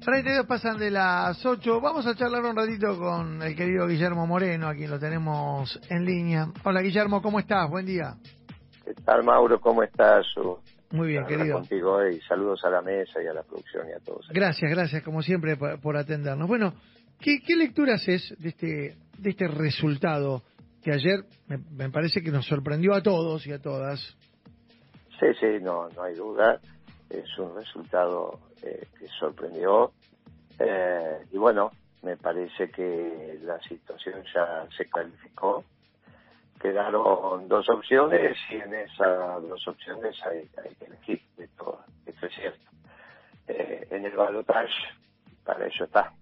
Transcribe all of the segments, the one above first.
32 pasan de las 8. Vamos a charlar un ratito con el querido Guillermo Moreno, a quien lo tenemos en línea. Hola Guillermo, ¿cómo estás? Buen día. ¿Qué tal Mauro? ¿Cómo estás? Muy bien, querido. contigo y saludos a la mesa y a la producción y a todos. Gracias, gracias como siempre por, atendernos. Bueno, ¿qué, lectura haces de este, de este resultado que ayer me, parece que nos sorprendió a todos y a todas? Sí, sí, no, no hay duda. Es un resultado eh, que sorprendió. Eh, y bueno, me parece que la situación ya se calificó. Quedaron dos opciones y en esas dos opciones hay, que elegir de todo. Esto es cierto. Eh, en el balotaje, para eso está.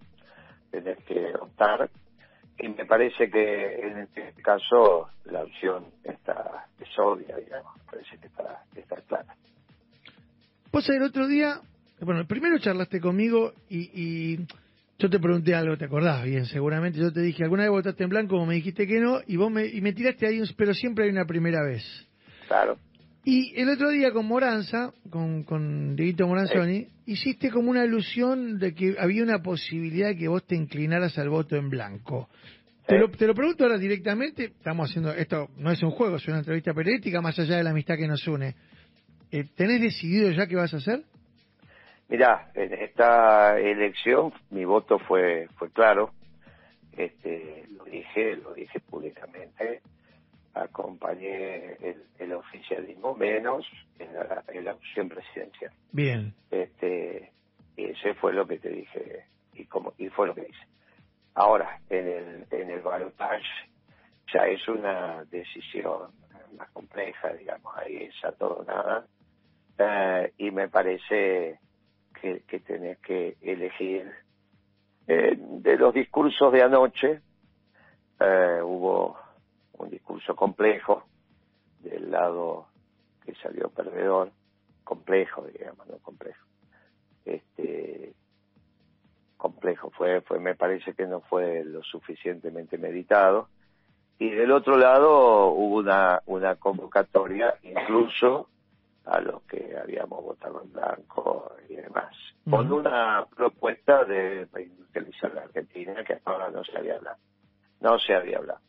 Tienes que optar. Y me parece que en este caso la opción está es obvia, digamos. Me parece que está, está clara. Pues el otro día bueno, primero charlaste conmigo y, yo te pregunté algo, ¿te acordás bien? Seguramente yo te dije, ¿alguna vez votaste en blanco? me dijiste que no, y vos me, y me tiraste ahí, pero siempre hay una primera vez. Claro. Y el otro día con Moranza, con, con Dieguito Moranzoni, hiciste como una alusión de que había una posibilidad de que vos te inclinaras al voto en blanco. Te, lo, te lo pregunto ahora directamente, estamos haciendo, esto no es un juego, es una entrevista periodística, más allá de la amistad que nos une. Eh, ¿Tenés decidido ya qué vas a hacer? Mirá, en esta elección mi voto fue fue claro, este, lo dije, lo dije públicamente, acompañé el, oficialismo menos en la, opción presidencial. Bien. Este, ese fue lo que te dije y como y fue lo que hice. Ahora, en el en el balotage ya es una decisión más compleja, digamos, ahí es a todo nada. Eh, y me parece que, tenés que elegir. Eh, de los discursos de anoche, eh, hubo un discurso complejo del lado que salió perdedor, complejo, digamos, no complejo. Este, complejo fue, fue, me parece que no fue lo suficientemente meditado. Y del otro lado hubo una, una convocatoria, incluso a los que habíamos votado en blanco y demás, con una propuesta de reindustrializar la Argentina que hasta ahora no se había hablado, no se había hablado,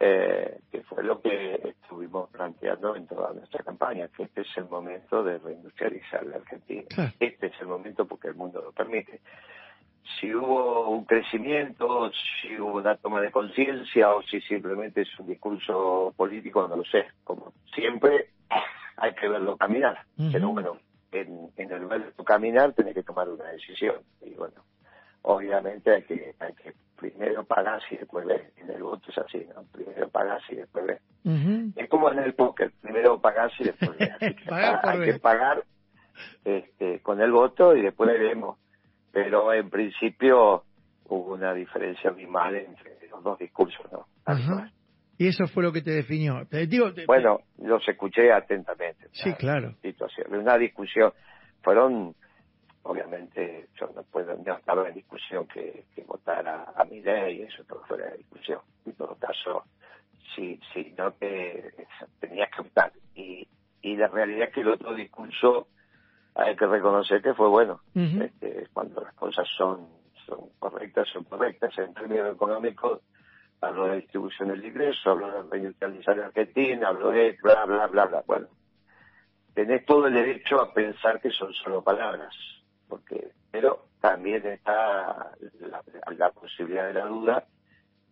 eh, que fue lo que estuvimos planteando en toda nuestra campaña, que este es el momento de reindustrializar la Argentina, este es el momento porque el mundo lo permite. Si hubo un crecimiento, si hubo una toma de conciencia o si simplemente es un discurso político, no lo sé. Como siempre, hay que verlo caminar. Pero bueno, en, en el verlo caminar tenés que tomar una decisión. Y bueno, obviamente hay que, hay que primero pagar y después ver. En el voto es así, ¿no? Primero pagar y después ver. Es como en el póker, primero pagar y después ver. hay que pagar este, con el voto y después veremos. Pero en principio hubo una diferencia abismal entre los dos discursos, ¿no? Y eso fue lo que te definió. Te, digo, bueno, los escuché atentamente. Sí, claro. Situación, una discusión. Fueron, obviamente, yo no puedo no estaba en discusión que, que votara a mi ley, eso todo fuera de discusión. En todo caso, sí, sí, no que tenías que optar. Y, y la realidad es que el otro discurso hay que reconocer que fue bueno. este, cuando las cosas son, son correctas, son correctas. En términos económicos, hablo de distribución del ingreso, hablo de reindustrializar Argentina, hablo de bla, bla, bla, bla. Bueno, tenés todo el derecho a pensar que son solo palabras, porque pero también está la, posibilidad de la duda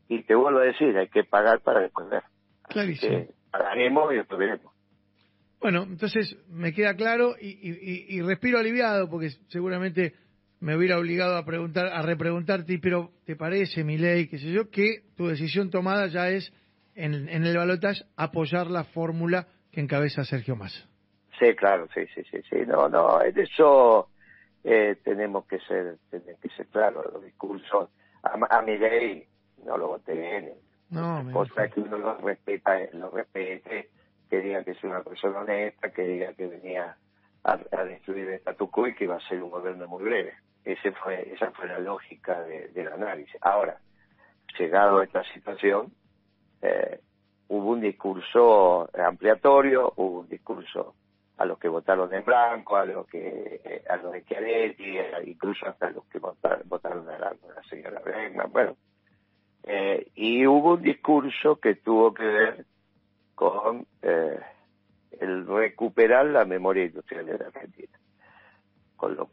y te vuelvo a decir, hay que pagar para después ver. Clarísimo. pagaremos y después veremos. Bueno, entonces me queda claro y, y, y respiro aliviado porque seguramente me hubiera obligado a preguntar, a repreguntarte, pero ¿te parece, mi ley, qué sé yo, que tu decisión tomada ya es en, el balotaje apoyar la fórmula que encabeza Sergio Massa? Sí, claro, sí, sí, sí, sí. No, no, en eso eh, tenemos que ser, tenemos que ser claros los discursos. A, mi ley no lo voté no, cosa que uno lo respeta, lo respete, que diga que es una persona honesta, que diga que venía a, destruir el statu quo y que iba a ser un gobierno muy breve. Ese fue, esa fue la lógica del análisis. Ahora, llegado a esta situación, eh, hubo un discurso ampliatorio, hubo un discurso a los que votaron en blanco, a los que eh, a los de Chiaretti, incluso hasta los que votaron, a la, señora Bregman, bueno. Eh, y hubo un discurso que tuvo que ver con eh, el recuperar la memoria industrial de la Argentina,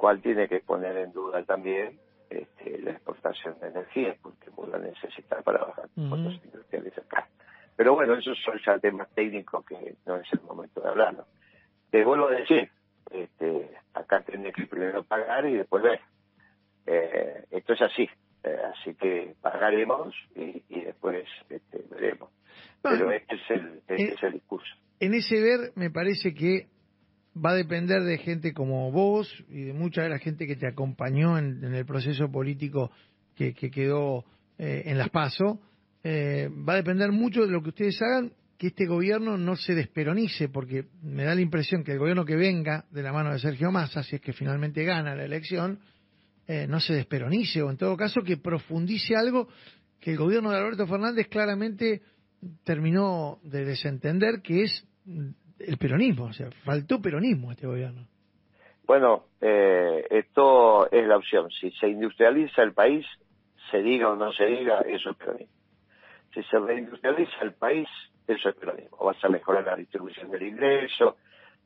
cual tiene que poner en duda también este, la exportación de energía, porque vos la necesitas para bajar uh industriales acá. Pero bueno, esos son ya temas técnicos que no es el momento de hablarlo te vuelvo a decir, este, acá tenés que primero pagar y después ver. Eh, esto es así, eh, así que pagaremos y, después este, veremos. Pero este es, el, este eh, es el discurso. En ese ver me parece que va a depender de gente como vos y de mucha de la gente que te acompañó en, el proceso político que, quedó en las PASO. va a depender mucho de lo que ustedes hagan que este gobierno no se desperonice, porque me da la impresión que el gobierno que venga de la mano de Sergio Massa, si es que finalmente gana la elección, eh, no se desperonice, o en todo caso que profundice algo que el gobierno de Alberto Fernández claramente terminó de desentender, que es el peronismo, o sea, faltó peronismo a este gobierno. Bueno, eh, esto es la opción. Si se industrializa el país, se diga o no se diga, eso es peronismo. Si se reindustrializa el país, eso es peronismo. Vas a mejorar la distribución del ingreso,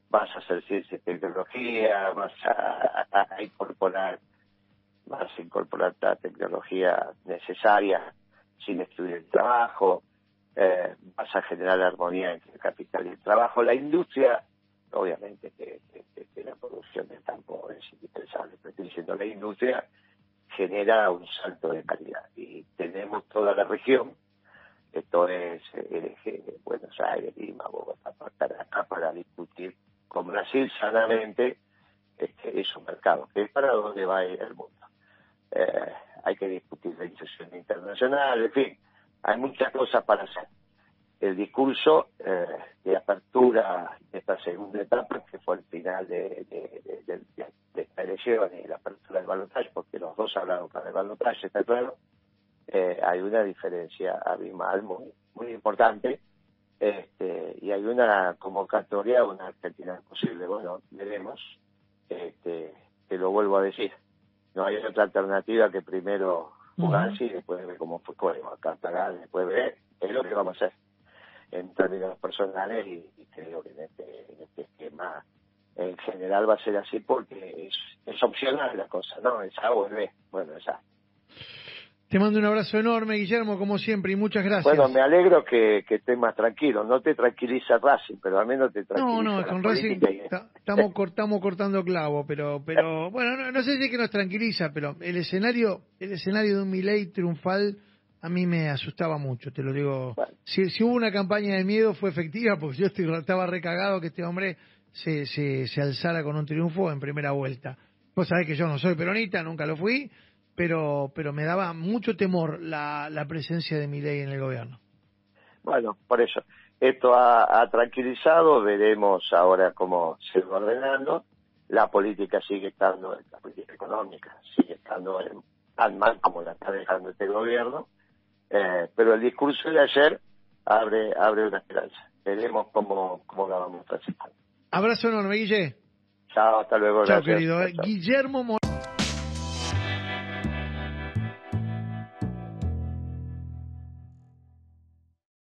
vas a hacer ciencia y tecnología, vas a, incorporar vas a incorporar la tecnología necesaria sin estudiar el trabajo, eh, vas a generar armonía entre el capital y el trabajo. La industria, obviamente que, la producción del campo es indispensable, pero estoy diciendo la industria genera un salto de calidad y tenemos toda la región esto es el eje de Buenos Aires, Lima, Bogotá, para acá para discutir con Brasil sanamente este, esos mercados, que es para dónde va el mundo. Eh, hay que discutir la institución internacional, en fin, hay muchas cosas para hacer. El discurso eh, de apertura de esta segunda etapa, que fue el final de, esta elección y la apertura del balotaje, porque los dos hablaron para el balotaje, está claro, eh, hay una diferencia abismal muy, muy importante este, y hay una convocatoria una Argentina posible. Bueno, veremos, este, te lo vuelvo a decir. No hay otra alternativa que primero jugar y después ver cómo fue acá después ver, es lo que vamos a hacer en términos personales y, creo que en este, en este esquema en general va a ser así porque es, es opcional la cosa, ¿no? Es A o Bueno, es A. Te mando un abrazo enorme, Guillermo, como siempre, y muchas gracias. Bueno, me alegro que, estés más tranquilo. No te tranquiliza Racing, pero al menos te tranquiliza. No, no, con Racing estamos, cortamos cortando clavo, pero, pero bueno, no, sé si es que nos tranquiliza, pero el escenario, el escenario de un Milei triunfal a mí me asustaba mucho, te lo digo. Si, si, hubo una campaña de miedo fue efectiva, porque yo estaba recagado que este hombre se, se, se alzara con un triunfo en primera vuelta. Vos sabés que yo no soy peronista, nunca lo fui, pero, pero me daba mucho temor la, la presencia de mi ley en el gobierno. Bueno, por eso. Esto ha, tranquilizado, veremos ahora cómo se va ordenando. La política sigue estando, la política económica sigue estando tan mal como la está dejando este gobierno, eh, pero el discurso de ayer abre abre una esperanza. Veremos cómo, cómo la vamos transitando. Abrazo enorme, Guille. Chao, hasta luego. Chao, querido. Guillermo